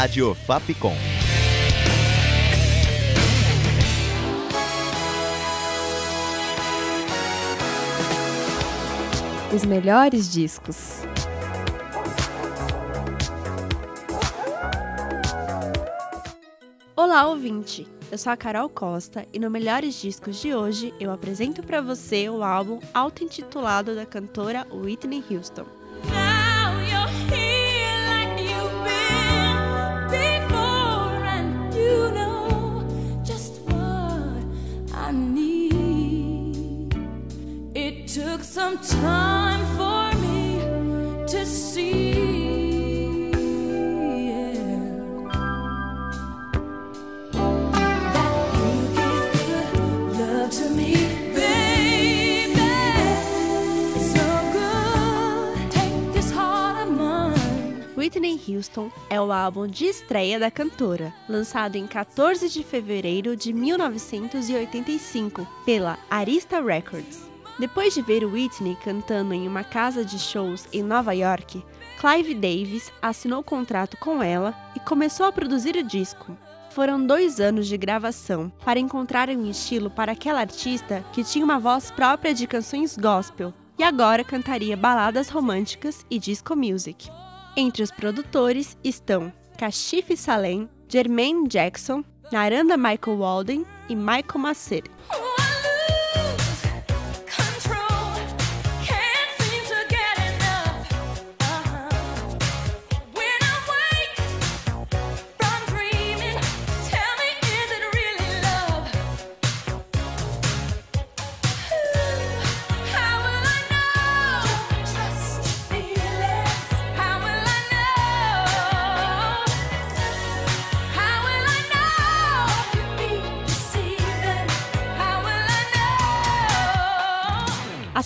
Rádio Fapcom. Os melhores discos. Olá, ouvinte! Eu sou a Carol Costa e no Melhores Discos de hoje eu apresento para você o álbum auto-intitulado da cantora Whitney Houston. Took some time for me to see. that you love to me, baby. So good, take this heart. Whitney Houston é o álbum de estreia da cantora, lançado em 14 de fevereiro de 1985 pela Arista Records. Depois de ver Whitney cantando em uma casa de shows em Nova York, Clive Davis assinou contrato com ela e começou a produzir o disco. Foram dois anos de gravação para encontrar um estilo para aquela artista que tinha uma voz própria de canções gospel e agora cantaria baladas românticas e disco music. Entre os produtores estão Kashif Salem, Jermaine Jackson, Naranda Michael Walden e Michael Masseri.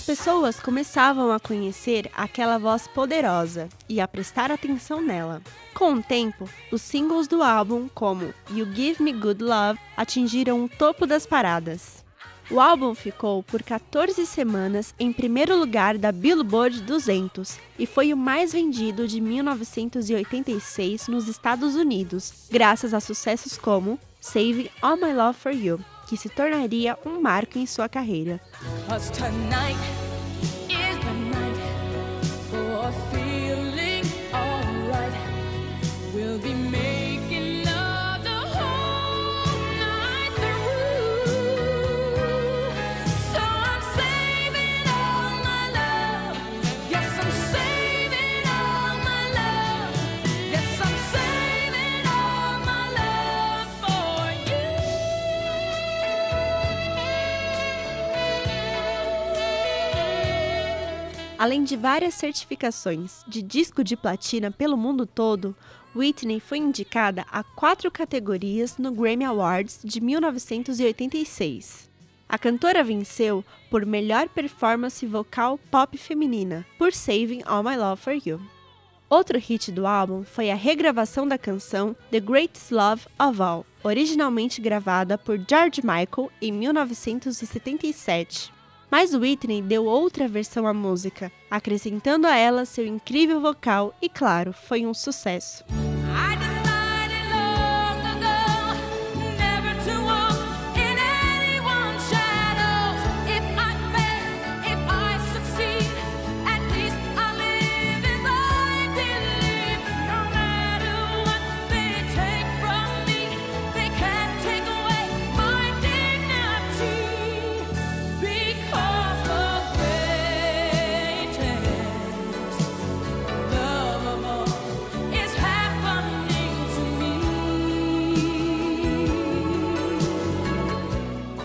As pessoas começavam a conhecer aquela voz poderosa e a prestar atenção nela. Com o tempo, os singles do álbum, como You Give Me Good Love, atingiram o topo das paradas. O álbum ficou por 14 semanas em primeiro lugar da Billboard 200 e foi o mais vendido de 1986 nos Estados Unidos, graças a sucessos como Saving All My Love for You, que se tornaria um marco em sua carreira. Além de várias certificações de disco de platina pelo mundo todo, Whitney foi indicada a quatro categorias no Grammy Awards de 1986. A cantora venceu por melhor performance vocal pop feminina por Saving All My Love for You. Outro hit do álbum foi a regravação da canção The Greatest Love of All, originalmente gravada por George Michael em 1977. Mas Whitney deu outra versão à música, acrescentando a ela seu incrível vocal e, claro, foi um sucesso.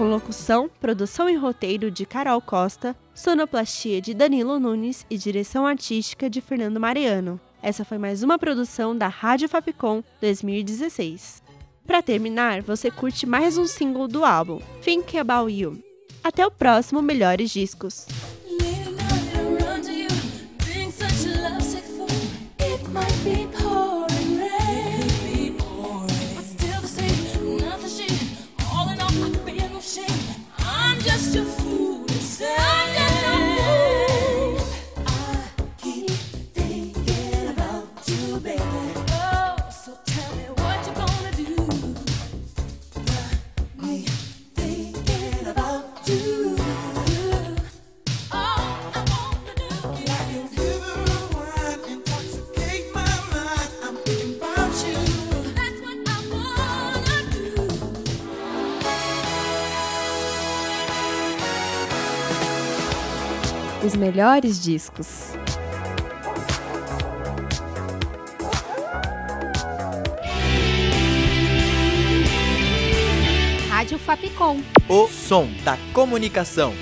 Com locução, produção e roteiro de Carol Costa, sonoplastia de Danilo Nunes e direção artística de Fernando Mariano. Essa foi mais uma produção da Rádio Fapcom 2016. Para terminar, você curte mais um single do álbum, Think About You. Até o próximo Melhores Discos. Os melhores discos. Rádio Fapcom. O som da comunicação.